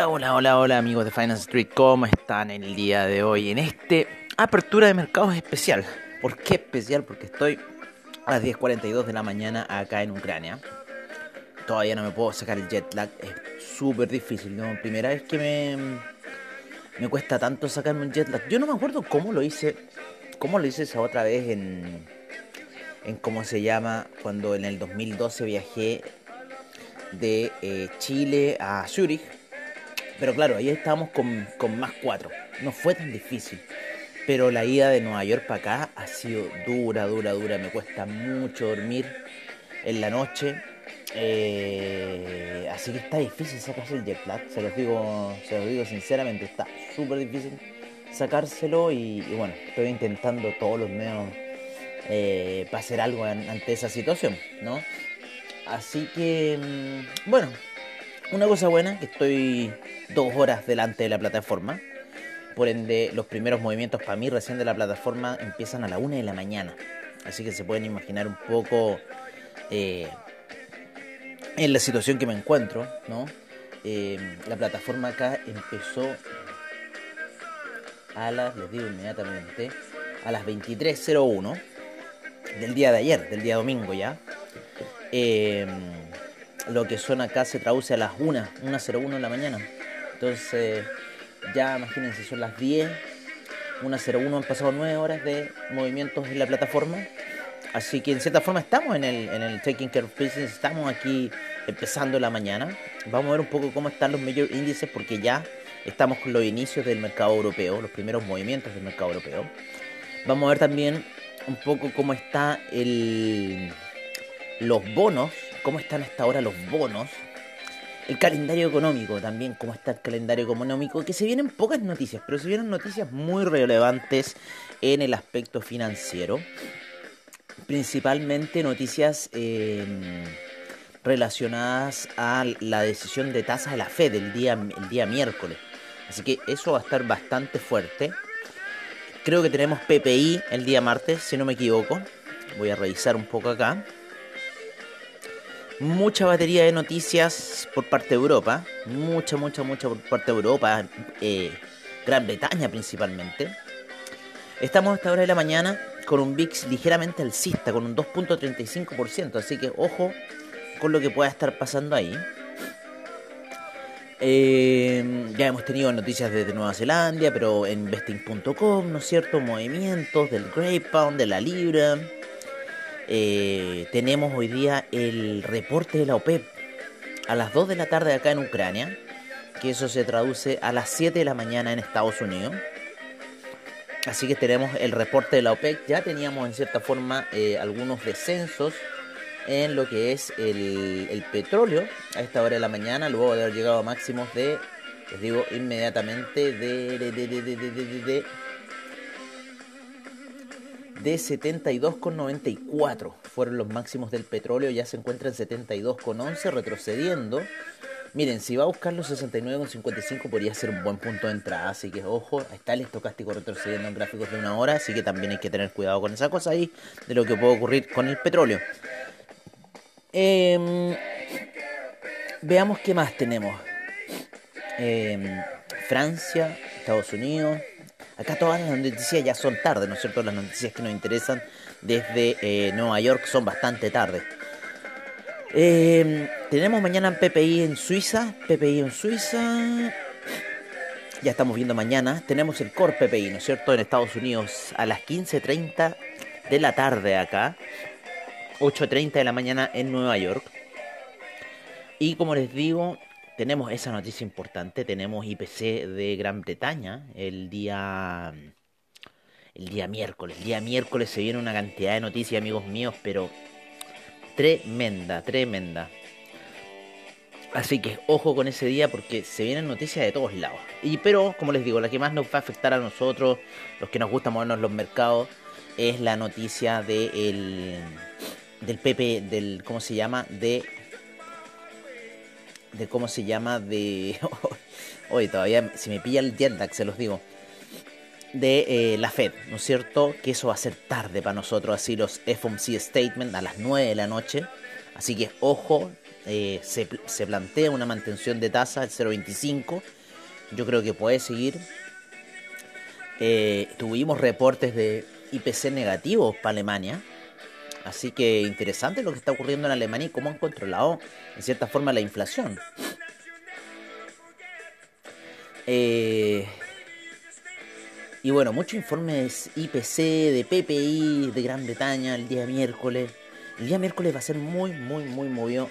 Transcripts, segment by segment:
Hola, hola, hola, hola amigos de Finance Street, ¿cómo están el día de hoy? En este apertura de mercados especial. ¿Por qué especial? Porque estoy a las 10.42 de la mañana acá en Ucrania. Todavía no me puedo sacar el jet lag, es súper difícil. ¿no? Primera vez que me, me cuesta tanto sacarme un jet lag. Yo no me acuerdo cómo lo hice, cómo lo hice esa otra vez en, en cómo se llama, cuando en el 2012 viajé de eh, Chile a Zurich. Pero claro, ahí estábamos con, con más cuatro. No fue tan difícil. Pero la ida de Nueva York para acá ha sido dura, dura, dura. Me cuesta mucho dormir en la noche. Eh, así que está difícil sacarse el jet lag. Se los digo, se los digo sinceramente, está súper difícil sacárselo. Y, bueno, estoy intentando todos los medios eh, para hacer algo ante esa situación, ¿no? Así que, mm, bueno, una cosa buena, que estoy dos horas delante de la plataforma. Por ende, los primeros movimientos para mí recién de la plataforma empiezan a la una de la mañana. Así que se pueden imaginar un poco eh, en la situación que me encuentro, ¿no? Eh, la plataforma acá empezó a las, les digo inmediatamente, a las 23.01 del día de ayer, del día domingo ya. Eh, lo que son acá se traduce a las 1, 1.01 de la mañana. Entonces, ya imagínense, son las 10, 1.01 han pasado 9 horas de movimientos en la plataforma. Así que en cierta forma estamos en el, en el Taking Care of Business, estamos aquí empezando la mañana. Vamos a ver un poco cómo están los major índices porque ya estamos con los inicios del mercado europeo, los primeros movimientos del mercado europeo. Vamos a ver también un poco cómo está el, los bonos, cómo están hasta ahora los bonos, el calendario económico también, cómo está el calendario económico, que se vienen pocas noticias, pero se vienen noticias muy relevantes en el aspecto financiero, principalmente noticias eh, relacionadas a la decisión de tasa de la Fed el día, el día miércoles. Así que eso va a estar bastante fuerte. Creo que tenemos PPI el día martes, si no me equivoco. Voy a revisar un poco acá mucha batería de noticias por parte de Europa, mucha, mucha, mucha por parte de Europa, eh, Gran Bretaña principalmente. Estamos a esta hora de la mañana con un VIX ligeramente alcista, con un 2.35%, así que ojo con lo que pueda estar pasando ahí. Eh, ya hemos tenido noticias desde Nueva Zelanda, pero en investing.com, ¿no es cierto? Movimientos del Grey Pound, de la Libra. Eh, tenemos hoy día el reporte de la OPEP a las 2 de la tarde acá en Ucrania, que eso se traduce a las 7 de la mañana en Estados Unidos. Así que tenemos el reporte de la OPEC. Ya teníamos en cierta forma eh, algunos descensos en lo que es el, el, petróleo a esta hora de la mañana, luego de haber llegado a máximos de, les digo inmediatamente, de, de, de, de, de, de, de de 72,94 fueron los máximos del petróleo, ya se encuentra en 72,11 retrocediendo. Miren, si va a buscar los 69,55 podría ser un buen punto de entrada, así que ojo, está el estocástico retrocediendo en gráficos de una hora, así que también hay que tener cuidado con esa cosa ahí de lo que puede ocurrir con el petróleo. Eh, veamos qué más tenemos. Eh, Francia, Estados Unidos, Acá todas las noticias ya son tarde, ¿no es cierto? Las noticias que nos interesan desde eh, Nueva York son bastante tarde. Eh, tenemos mañana PPI en Suiza, PPI en Suiza. Ya estamos viendo mañana. Tenemos el Core PPI, ¿no es cierto? En Estados Unidos a las 15.30 de la tarde acá. 8.30 de la mañana en Nueva York. Y como les digo, tenemos esa noticia importante, tenemos IPC de Gran Bretaña el día el día miércoles. El día miércoles se viene una cantidad de noticias, amigos míos, pero tremenda, tremenda. Así que ojo con ese día porque se vienen noticias de todos lados. Y pero, como les digo, la que más nos va a afectar a nosotros, los que nos gusta movernos los mercados, es la noticia de el, del PP, del, ¿cómo se llama? De de cómo se llama, de... Hoy todavía si me pilla el jet lag, se los digo. De eh, la Fed, ¿no es cierto? Que eso va a ser tarde para nosotros, así los FOMC Statement a las 9 de la noche. Así que ojo, eh, se, se, plantea una mantención de tasa del 0,25. Yo creo que puede seguir. Eh, tuvimos reportes de IPC negativos para Alemania. Así que interesante lo que está ocurriendo en Alemania y cómo han controlado en cierta forma la inflación. Eh, y bueno, muchos informes IPC, de PPI, de Gran Bretaña el día miércoles. El día miércoles va a ser muy, muy, muy movido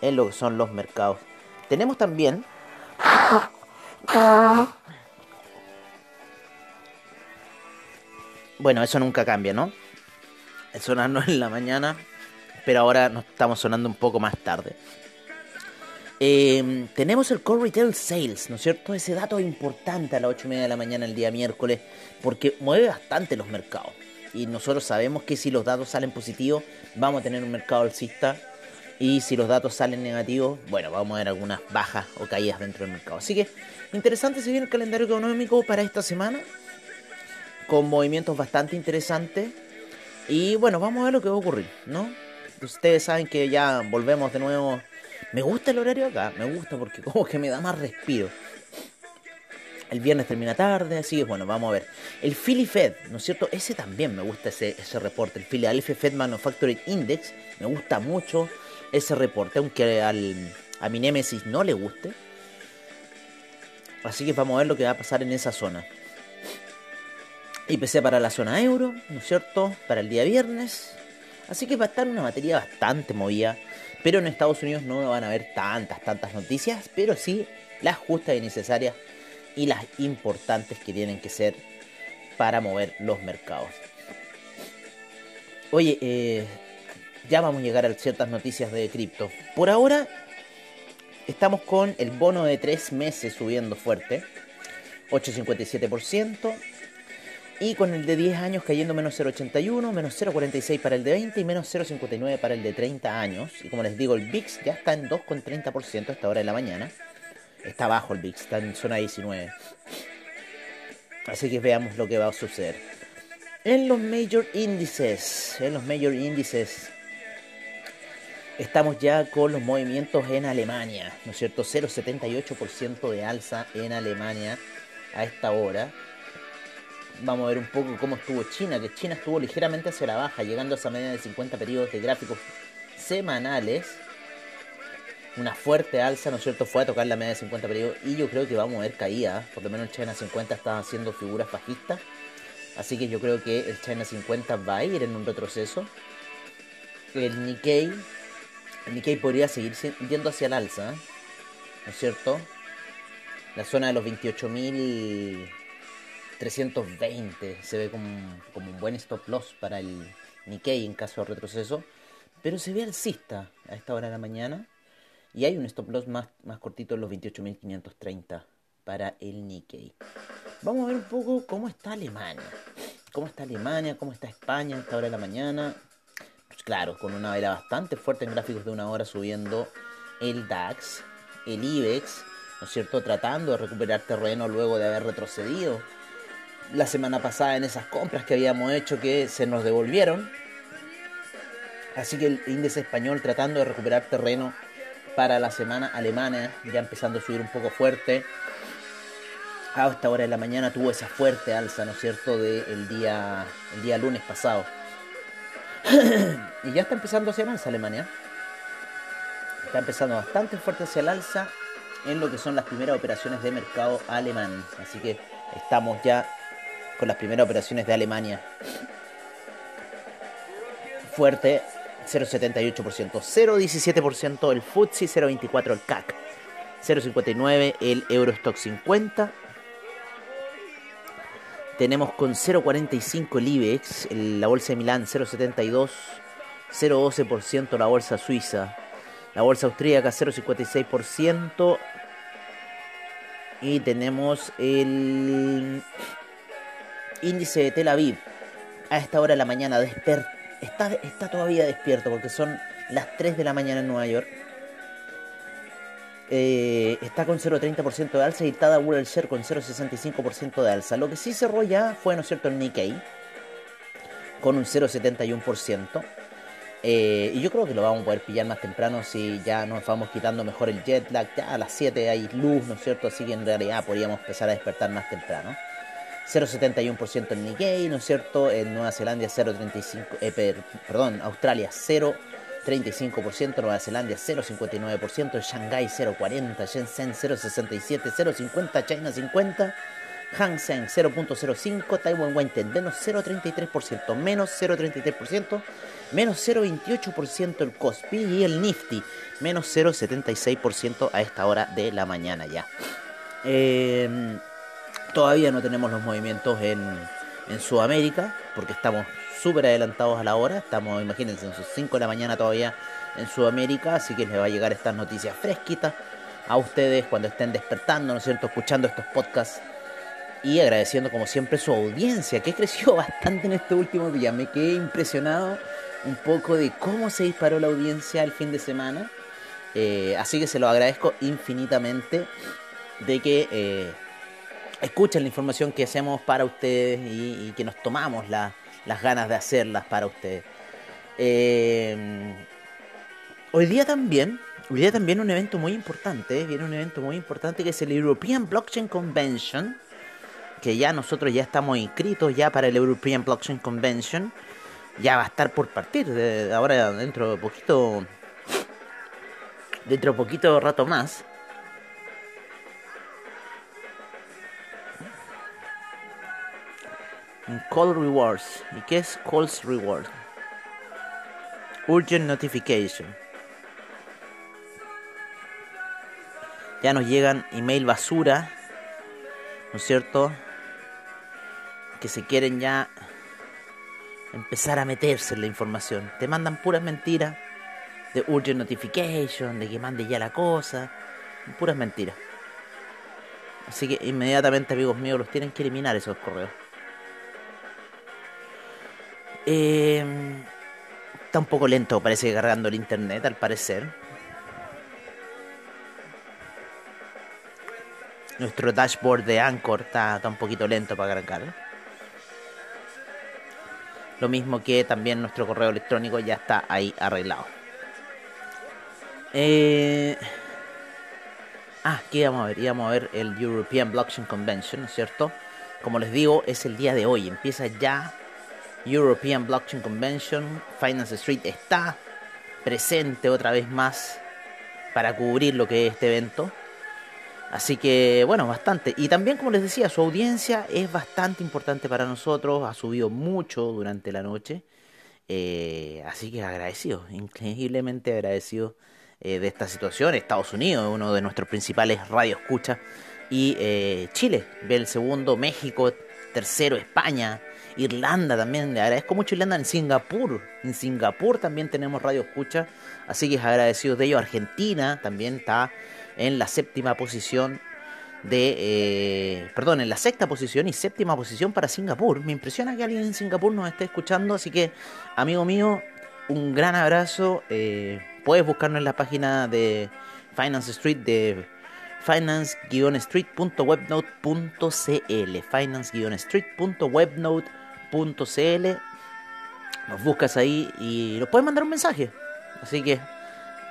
en lo que son los mercados. Tenemos también... Bueno, eso nunca cambia, ¿no? Sonarnos en la mañana, pero ahora nos estamos sonando un poco más tarde. Eh, tenemos el Core Retail Sales, ¿no es cierto? Ese dato es importante a las 8 y media de la mañana el día miércoles, porque mueve bastante los mercados. Y nosotros sabemos que si los datos salen positivos, vamos a tener un mercado alcista. Y si los datos salen negativos, bueno, vamos a ver algunas bajas o caídas dentro del mercado. Así que interesante seguir el calendario económico para esta semana, con movimientos bastante interesantes. Y bueno, vamos a ver lo que va a ocurrir, ¿no? Ustedes saben que ya volvemos de nuevo me gusta el horario acá, me gusta porque como que me da más respiro. El viernes termina tarde, así que bueno, vamos a ver. El Philly Fed, ¿no es cierto? Ese también me gusta ese, ese reporte. El Philadelphia Fed Manufacturing Index, me gusta mucho ese reporte, aunque al, a mi Nemesis no le guste. Así que vamos a ver lo que va a pasar en esa zona. IPC para la zona euro, ¿no es cierto? Para el día viernes. Así que va a estar una materia bastante movida. Pero en Estados Unidos no van a haber tantas, tantas noticias, pero sí las justas y necesarias y las importantes que tienen que ser para mover los mercados. Oye, eh, ya vamos a llegar a ciertas noticias de cripto. Por ahora estamos con el bono de 3 meses subiendo fuerte, 8,57%. Y con el de 10 años cayendo menos 0,81, menos 0,46 para el de 20 y menos 0,59 para el de 30 años. Y como les digo, el VIX ya está en 2,30% a esta hora de la mañana. Está bajo el VIX, está en zona 19. Así que veamos lo que va a suceder. En los major índices, en los major índices, estamos ya con los movimientos en Alemania, ¿no es cierto? 0,78% de alza en Alemania a esta hora vamos a ver un poco cómo estuvo China, que China estuvo ligeramente hacia la baja, llegando a esa media de 50 periodos de gráficos semanales. Una fuerte alza, ¿no es cierto? Fue a tocar la media de 50 periodos y yo creo que vamos a ver caída. Por lo menos el China 50 está haciendo figuras bajistas. Así que yo creo que el China 50 va a ir en un retroceso. El Nikkei, el Nikkei podría seguir yendo hacia el alza, ¿no es cierto? La zona de los 28.000 320 se ve como, un buen stop loss para el Nikkei en caso de retroceso, pero se ve alcista a esta hora de la mañana y hay un stop loss más, más cortito en los 28.530 para el Nikkei. Vamos a ver un poco cómo está Alemania. ¿Cómo está Alemania? ¿Cómo está España a esta hora de la mañana? Pues claro, con una vela bastante fuerte en gráficos de una hora subiendo el DAX, el IBEX, ¿no es cierto? Tratando de recuperar terreno luego de haber retrocedido la semana pasada en esas compras que habíamos hecho que se nos devolvieron. Así que el índice español tratando de recuperar terreno para la semana alemana, ya empezando a subir un poco fuerte. A esta hora de la mañana tuvo esa fuerte alza, ¿no es cierto?, del día, el día lunes pasado. y ya está empezando hacia el alza Alemania. Está empezando bastante fuerte hacia el alza en lo que son las primeras operaciones de mercado alemán. Así que estamos ya con las primeras operaciones de Alemania. Fuerte, 0,78%, 0,17% el FTSE, 0,24% el CAC, 0,59% el Eurostock 50. Tenemos con 0,45 el IBEX, la bolsa de Milán 0,72, 0,12% la bolsa suiza, la bolsa austríaca 0,56% y tenemos el índice de Tel Aviv a esta hora de la mañana está, está todavía despierto porque son las 3 de la mañana en Nueva York. Eh, está con 0,30% de alza y Tadawul el Share con 0,65% de alza. Lo que sí cerró ya fue, ¿no es cierto?, el Nikkei con un 0,71%. Eh, y yo creo que lo vamos a poder pillar más temprano si ya nos vamos quitando mejor el jet lag. Ya a las 7 hay luz, ¿no es cierto? Así que en realidad podríamos empezar a despertar más temprano. 0,71% en Nikkei, ¿no es cierto? En Nueva Zelanda 0,35%, eh, perdón, Australia 0,35%, Nueva Zelanda 0,59%, Shanghai 0,40%, Shenzhen 0,67%, 0,50%, China 50%. Hang Seng 0.05, Taiwan Weighted menos 0.33%, menos 0.33%, menos 0.28% el Kospi y el Nifty menos 0.76% a esta hora de la mañana ya. Em, todavía no tenemos los movimientos en, en Sudamérica porque estamos súper adelantados a la hora, estamos imagínense en sus 5 de la mañana todavía en Sudamérica, así que les va a llegar estas noticias fresquitas a ustedes cuando estén despertando, ¿no es cierto?, escuchando estos podcasts y agradeciendo como siempre su audiencia, que creció bastante en este último día. Me quedé impresionado un poco de cómo se disparó la audiencia el fin de semana. Eh, así que se lo agradezco infinitamente de que eh, escuchen la información que hacemos para ustedes y, que nos tomamos las ganas de hacerlas para ustedes. Eh, hoy día también, hoy día también un evento muy importante, viene un evento muy importante que es el European Blockchain Convention que ya nosotros ya estamos inscritos ya para el European Blockchain Convention. Ya va a estar por partir de ahora dentro de poquito dentro de poquito rato más. Call Rewards. ¿Y qué es Calls Reward? Urgent Notification. Ya nos llegan email basura, ¿no es cierto? que se quieren ya empezar a meterse en la información. Te mandan puras mentiras de urgent notification, de que mande ya la cosa, puras mentiras. Así que inmediatamente, amigos míos, los tienen que eliminar esos correos. Eh, está un poco lento, parece cargando el internet, al parecer. Nuestro dashboard de Anchor está, un poquito lento para cargar. Lo mismo que también nuestro correo electrónico ya está ahí arreglado. Eh... Ah, aquí íbamos a ver, íbamos a ver el European Blockchain Convention, ¿no es cierto? Como les digo, es el día de hoy, empieza ya European Blockchain Convention, Finance Street está presente otra vez más para cubrir lo que es este evento. Así que, bueno, bastante. Y también, como les decía, su audiencia es bastante importante para nosotros. Ha subido mucho durante la noche. Eh, así que agradecido, increíblemente agradecido eh, de esta situación. Estados Unidos, uno de nuestros principales radioescuchas. Y eh, Chile, ve el segundo. México, tercero. España. Irlanda también. Le agradezco mucho Irlanda. En Singapur. En Singapur también tenemos radio escucha. Así que es agradecido de ello. Argentina también está en la séptima posición de, eh, perdón, en la sexta posición y séptima posición para Singapur. Me impresiona que alguien en Singapur nos esté escuchando, así que, amigo mío, un gran abrazo. Eh, puedes buscarnos en la página de Finance Street de finance-street.webnote.cl finance-street.webnote.cl Nos buscas ahí y nos puedes mandar un mensaje. Así que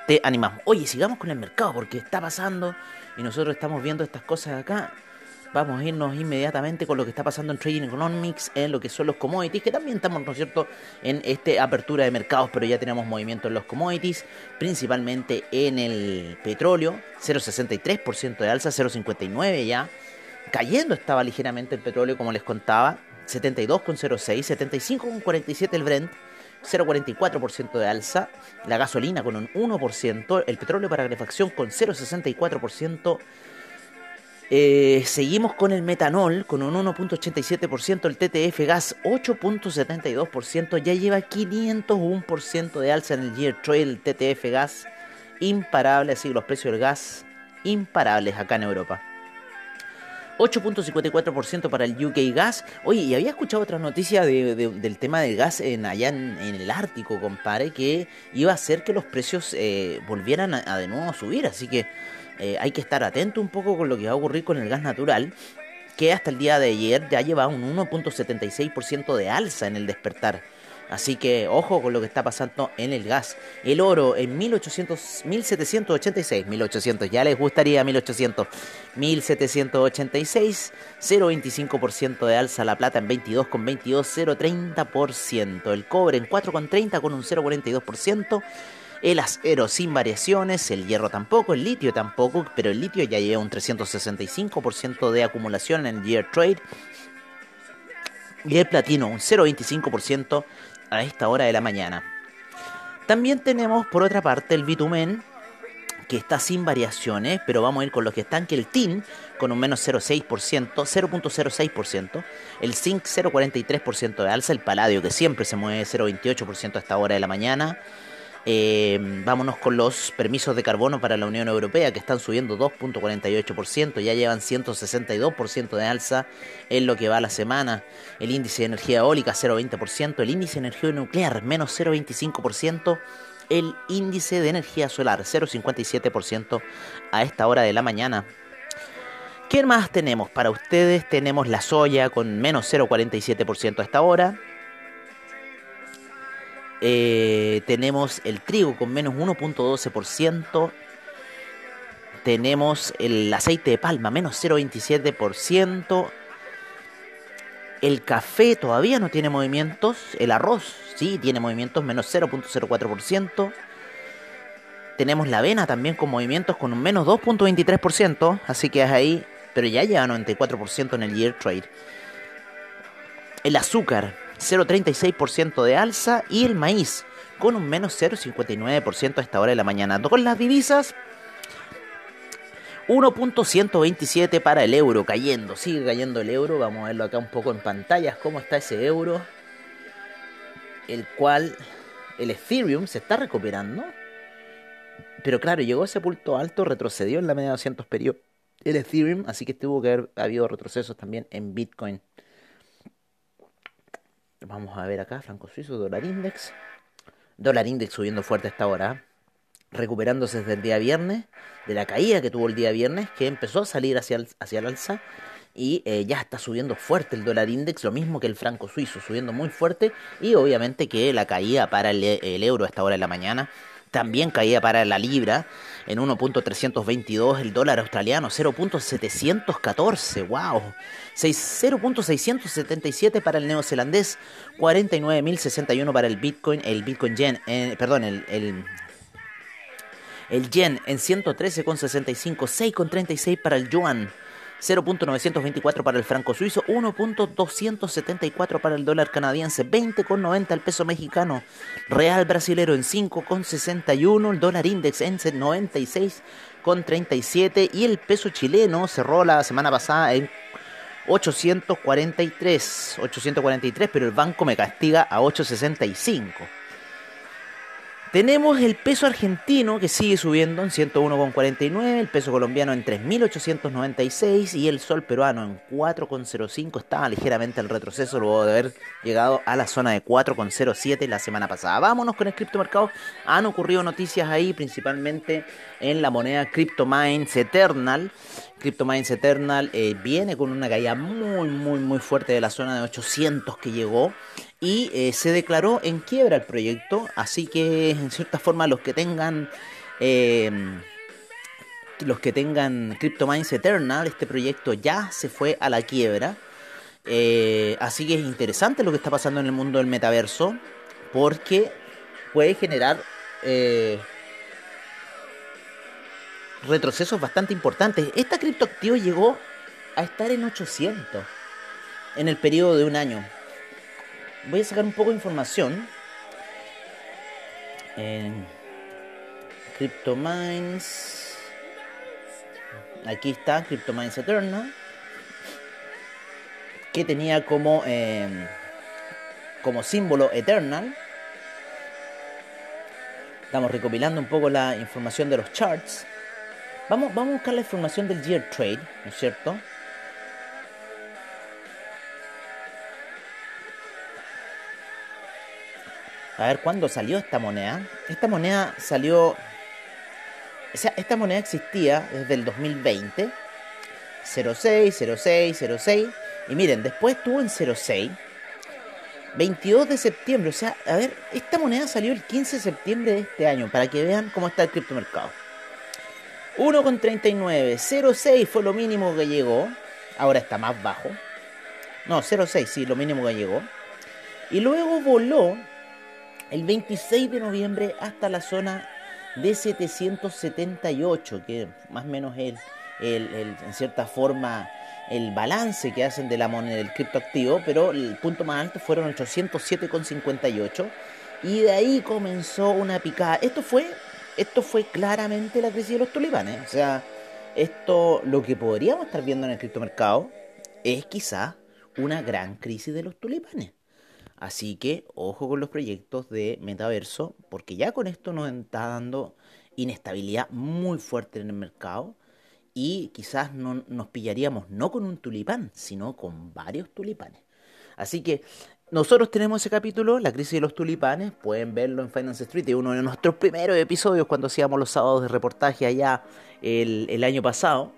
te animamos. Oye, sigamos con el mercado porque está pasando y nosotros estamos viendo estas cosas acá. Vamos a irnos inmediatamente con lo que está pasando en Trading Economics, en lo que son los commodities, que también estamos, ¿no es cierto?, en esta apertura de mercados, pero ya tenemos movimiento en los commodities, principalmente en el petróleo, 0,63% de alza, 0,59 ya. Cayendo estaba ligeramente el petróleo, como les contaba, 72,06, 75,47 el Brent, 0,44% de alza, la gasolina con un 1%, el petróleo para calefacción con 0,64%, eh, seguimos con el metanol con un 1.87%, el TTF gas 8.72%, ya lleva 501% de alza en el Year Trail, TTF gas imparable, así que los precios del gas imparables acá en Europa. 8.54% para el UK Gas. Oye, y había escuchado otra noticia del tema del gas en, allá en, el Ártico, compadre, que iba a hacer que los precios eh, volvieran a, de nuevo a subir. Así que eh, hay que estar atento un poco con lo que va a ocurrir con el gas natural, que hasta el día de ayer ya lleva un 1.76% de alza en el despertar. Así que ojo con lo que está pasando en el gas. El oro en 1800, 1786, 1800, ya les gustaría 1800, 1786, 0,25% de alza, la plata en 22,22, 0,30%, el cobre en 4,30 con un 0,42%. El acero sin variaciones, el hierro tampoco, el litio tampoco, pero el litio ya lleva un 365% de acumulación en el year trade. Y el platino un 0,25% a esta hora de la mañana. También tenemos por otra parte el bitumen que está sin variaciones, pero vamos a ir con los que están, que el tin con un menos 0,6%, 0.06%, el zinc 0,43% de alza, el paladio que siempre se mueve 0,28% a esta hora de la mañana, eh, vámonos con los permisos de carbono para la Unión Europea que están subiendo 2.48%, ya llevan 162% de alza en lo que va la semana. El índice de energía eólica 0.20%, el índice de energía nuclear menos 0.25%, el índice de energía solar 0.57% a esta hora de la mañana. ¿Qué más tenemos para ustedes? Tenemos la soya con menos 0.47% a esta hora. Eh, tenemos el trigo con menos 1.12%. Tenemos el aceite de palma menos 0.27%. El café todavía no tiene movimientos. El arroz sí tiene movimientos menos 0.04%. Tenemos la avena también con movimientos con un menos 2.23%. Así que es ahí. Pero ya lleva 94% en el year trade. El azúcar 0,36% de alza y el maíz con un menos 0,59% a esta hora de la mañana. Con las divisas, 1.127 para el euro, cayendo, sigue cayendo el euro. Vamos a verlo acá un poco en pantallas, cómo está ese euro. El cual el Ethereum se está recuperando. Pero claro, llegó a ese punto alto, retrocedió en la media de 200 periodos el Ethereum, así que tuvo que haber habido retrocesos también en Bitcoin. Vamos a ver acá, franco suizo, dólar index. Dólar index subiendo fuerte esta hora. Recuperándose desde el día viernes, de la caída que tuvo el día viernes, que empezó a salir hacia el, hacia el alza. Y eh, ya está subiendo fuerte el dólar index, lo mismo que el franco suizo, subiendo muy fuerte. Y obviamente que la caída para el, el euro a esta hora de la mañana también caía para la libra en 1.322, el dólar australiano 0.714, wow. 0.677 para el neozelandés, 49.061 para el Bitcoin, el Bitcoin Yen, eh, perdón, el, el, el Yen en 113,65, 6,36 para el Yuan. 0.924 para el franco suizo, 1.274 para el dólar canadiense, 20.90 el peso mexicano, real brasilero en 5.61, el dólar index en 96.37 y el peso chileno cerró la semana pasada en 843, 843, pero el banco me castiga a 865. Tenemos el peso argentino que sigue subiendo en 101,49, el peso colombiano en 3.896 y el sol peruano en 4,05. Estaba ligeramente el retroceso luego de haber llegado a la zona de 4,07 la semana pasada. Vámonos con el criptomercado. Han ocurrido noticias ahí, principalmente en la moneda CryptoMines Eternal. CryptoMines Eternal eh, viene con una caída muy, muy, muy fuerte de la zona de 800 que llegó y eh, se declaró en quiebra el proyecto, así que en cierta forma los que tengan eh, los que tengan CryptoMines Eternal, este proyecto ya se fue a la quiebra. Eh, así que es interesante lo que está pasando en el mundo del metaverso, porque puede generar retrocesos bastante importantes. Esta criptoactivo llegó a estar en 800 en el periodo de un año voy a sacar un poco de información. En CryptoMines. Aquí está CryptoMines Eternal. Que tenía como, em, como símbolo Eternal. Estamos recopilando un poco la información de los charts. Vamos, vamos a buscar la información del Year Trade, ¿no es cierto? A ver, ¿cuándo salió esta moneda? Esta moneda salió... O sea, esta moneda existía desde el 2020. 06, 06, 06. Y miren, después estuvo en 06. 22 de septiembre, o sea, a ver, esta moneda salió el 15 de septiembre de este año, para que vean cómo está el criptomercado. 1,39, 0,6 fue lo mínimo que llegó, ahora está más bajo. No, 0,6, sí, lo mínimo que llegó. Y luego voló el 26 de noviembre hasta la zona de 778, que más o menos es el, en cierta forma el balance que hacen de la moneda del criptoactivo, pero el punto más alto fueron 807,58 y de ahí comenzó una picada. Esto fue esto fue claramente la crisis de los tulipanes, o sea, esto lo que podríamos estar viendo en el criptomercado es quizá una gran crisis de los tulipanes. Así que ojo con los proyectos de metaverso, porque ya con esto nos está dando inestabilidad muy fuerte en el mercado y quizás no, nos pillaríamos no con un tulipán, sino con varios tulipanes. Así que nosotros tenemos ese capítulo, La crisis de los tulipanes, pueden verlo en Finance Street, es uno de nuestros primeros episodios cuando hacíamos los sábados de reportaje allá el, el año pasado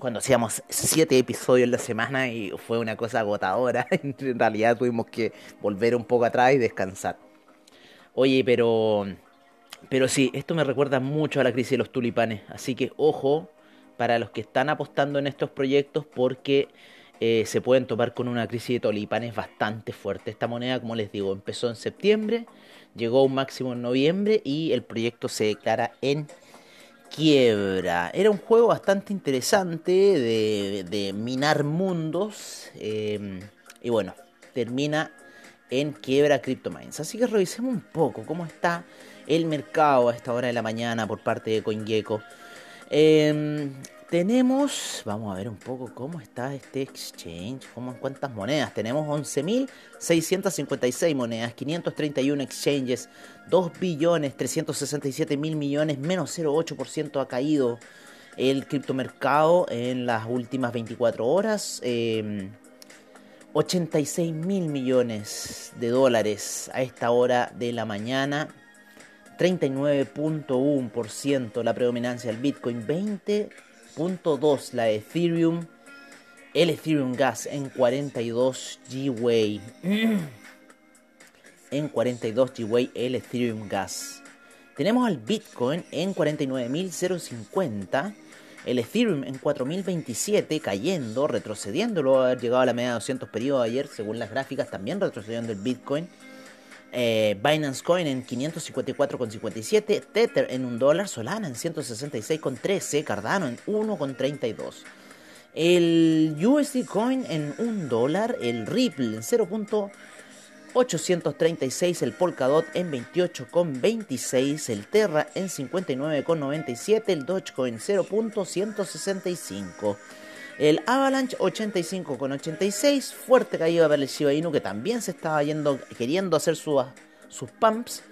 cuando hacíamos siete episodios en la semana y fue una cosa agotadora. en realidad tuvimos que volver un poco atrás y descansar. Oye, pero. Pero sí, esto me recuerda mucho a la crisis de los tulipanes. Así que ojo para los que están apostando en estos proyectos porque eh, se pueden topar con una crisis de tulipanes bastante fuerte. Esta moneda, como les digo, empezó en septiembre, llegó a un máximo en noviembre y el proyecto se declara en quiebra. Era un juego bastante interesante de, minar mundos. Em, y bueno, termina en quiebra CryptoMines. Así que revisemos un poco cómo está el mercado a esta hora de la mañana por parte de CoinGecko. Eh, tenemos, vamos a ver un poco cómo está este exchange, cómo, cuántas monedas. Tenemos 11.656 monedas, 531 exchanges, 2 billones 367 mil millones, menos 0,8% ha caído el criptomercado en las últimas 24 horas. 86 em, mil millones de dólares a esta hora de la mañana. 39.1% la predominancia del Bitcoin, 20 Punto 2, la Ethereum, el Ethereum Gas en 42 G-Way. en 42 G-Way el Ethereum Gas. Tenemos al Bitcoin en 49.050. El Ethereum en 4027 cayendo, retrocediendo luego haber llegado a la media de 200 periodos ayer, según las gráficas, también retrocediendo el Bitcoin. Eh, Binance Coin en 554,57, Tether en 1 dólar, Solana en 166,13, Cardano en 1,32. El USD Coin en 1 dólar, el Ripple en 0.836, el Polkadot en 28,26, el Terra en 59,97, el Dogecoin 0.165. El Avalanche 85 con 86, fuerte caída para el Shiba Inu que también se estaba yendo, queriendo hacer sus, sus pumps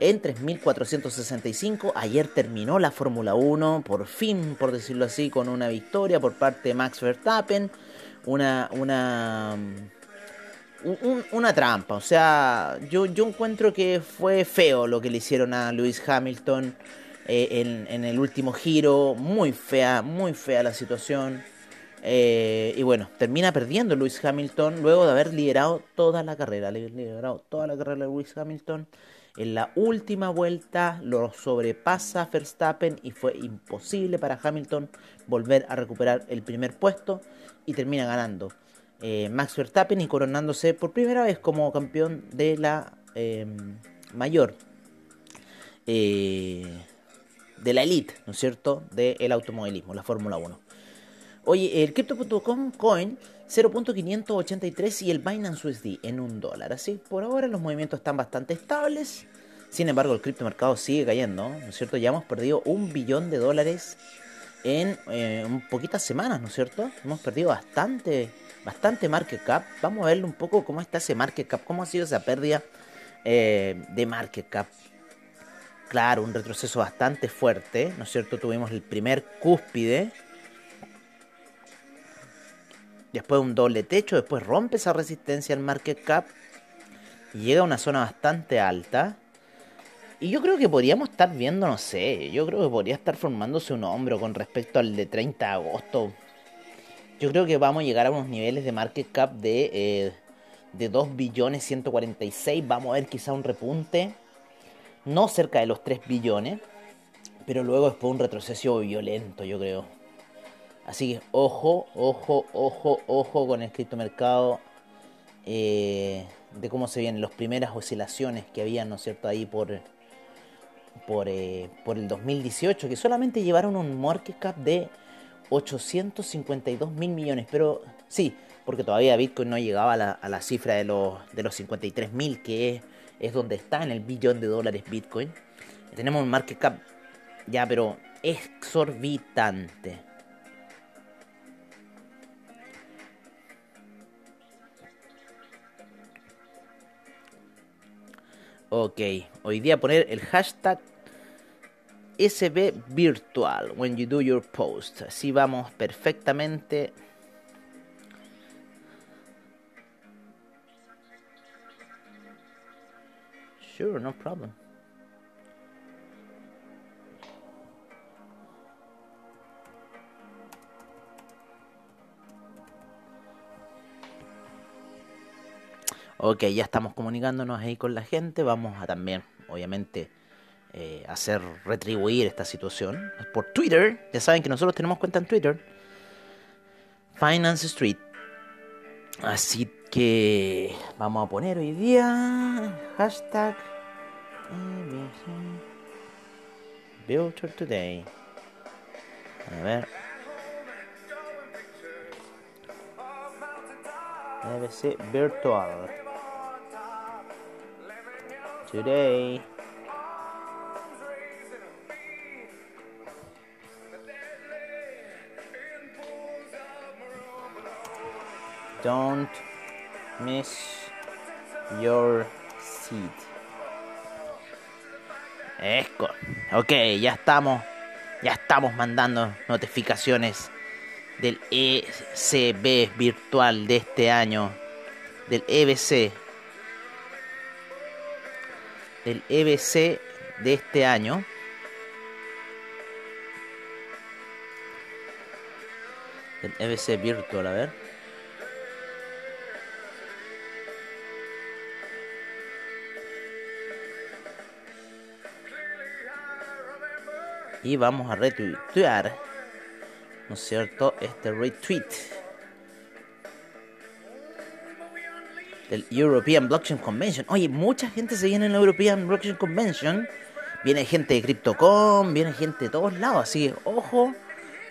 en 3465. Ayer terminó la Fórmula 1, por fin, por decirlo así, con una victoria por parte de Max Verstappen. Una, una, una trampa. O sea, yo, yo encuentro que fue feo lo que le hicieron a Lewis Hamilton eh, en, en el último giro. Muy fea, muy fea la situación. Eh, y bueno, termina perdiendo Lewis Hamilton luego de haber liderado toda la carrera. Liderado toda la carrera de Lewis Hamilton. En la última vuelta lo sobrepasa Verstappen y fue imposible para Hamilton volver a recuperar el primer puesto y termina ganando eh, Max Verstappen y coronándose por primera vez como campeón de la em, mayor eh, de la elite, ¿no es cierto?, del automovilismo, la Fórmula 1. Oye, el Crypto.com Coin 0.583 y el Binance USD en un dólar. Así, por ahora los movimientos están bastante estables. Sin embargo, el criptomercado sigue cayendo, ¿no es cierto? Ya hemos perdido un billón de dólares en eh, poquitas semanas, ¿no es cierto? Hemos perdido bastante, bastante market cap. Vamos a verle un poco cómo está ese market cap, cómo ha sido esa pérdida eh, de market cap. Claro, un retroceso bastante fuerte, ¿no es cierto? Tuvimos el primer cúspide después un doble techo, después rompe esa resistencia al market cap llega a una zona bastante alta. Y yo creo que podríamos estar viendo, no sé, yo creo que podría estar formándose un hombro con respecto al de 30 de agosto. Yo creo que vamos a llegar a unos niveles de market cap de, eh, de 2 billones 146. Vamos a ver quizá un repunte, no cerca de los 3 billones, pero luego después un retroceso violento, yo creo. Así que ojo, ojo, ojo, ojo con el criptomercado. Eh, de cómo se vienen las primeras oscilaciones que había, ¿no es cierto?, ahí por, por, eh, por el 2018, que solamente llevaron un market cap de 852 mil millones. Pero sí, porque todavía Bitcoin no llegaba a la, a la cifra de los, de los 53 mil, que es, es donde está en el billón de dólares Bitcoin. Tenemos un market cap ya, pero exorbitante. Ok, hoy día poner el hashtag SB Virtual when you do your post. Así vamos perfectamente. Sure, no problem. Ok, ya estamos comunicándonos ahí con la gente. Vamos a también, obviamente, eh, hacer retribuir esta situación por Twitter. Ya saben que nosotros tenemos cuenta en Twitter. Finance Street. Así que vamos a poner hoy día hashtag Builder Today. A ver. ABC virtual. Today. Don't miss your seat. Esco. Ok, ya estamos. Ya estamos mandando notificaciones del ECB virtual de este año. Del EBC. Del EBC de este año. El EBC virtual, a ver. y vamos a retuitear, ¿no es cierto?, este retweet del European Blockchain Convention. Oye, mucha gente se viene en la European Blockchain Convention. Viene gente de Cryptocom, viene gente de todos lados. Así que ojo,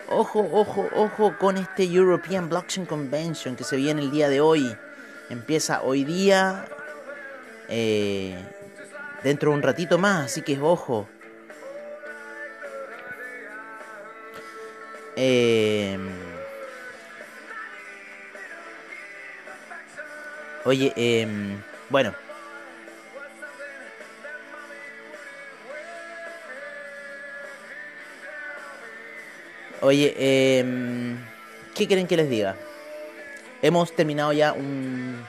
ojo, ojo, ojo con este European Blockchain Convention que se viene el día de hoy. Empieza hoy día, eh, dentro de un ratito más. Así que ojo. Eh, oye, eh, bueno. Oye, eh, ¿qué quieren que les diga? Hemos terminado ya un,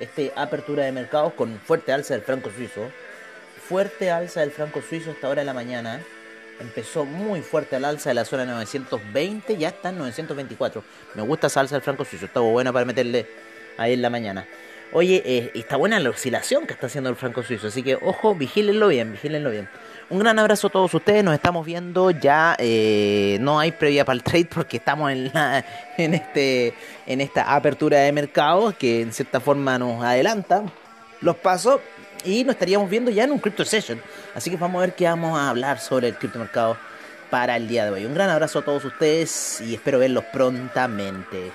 este apertura de mercados con fuerte alza del franco suizo. Fuerte alza del franco suizo hasta ahora de la mañana empezó muy fuerte al alza de la zona 920, ya está en 924. Me gusta esa alza del franco suizo, está buena para meterle ahí en la mañana. Oye, eh, está buena la oscilación que está haciendo el franco suizo, así que ojo, vigílenlo bien, vigílenlo bien. Un gran abrazo a todos ustedes, nos estamos viendo ya, eh, no hay previa para el trade porque estamos en, la, en, este, en esta apertura de mercado que en cierta forma nos adelanta los pasos y nos estaríamos viendo ya en un Crypto Session. Así que vamos a ver qué vamos a hablar sobre el criptomercado para el día de hoy. Un gran abrazo a todos ustedes y espero verlos prontamente.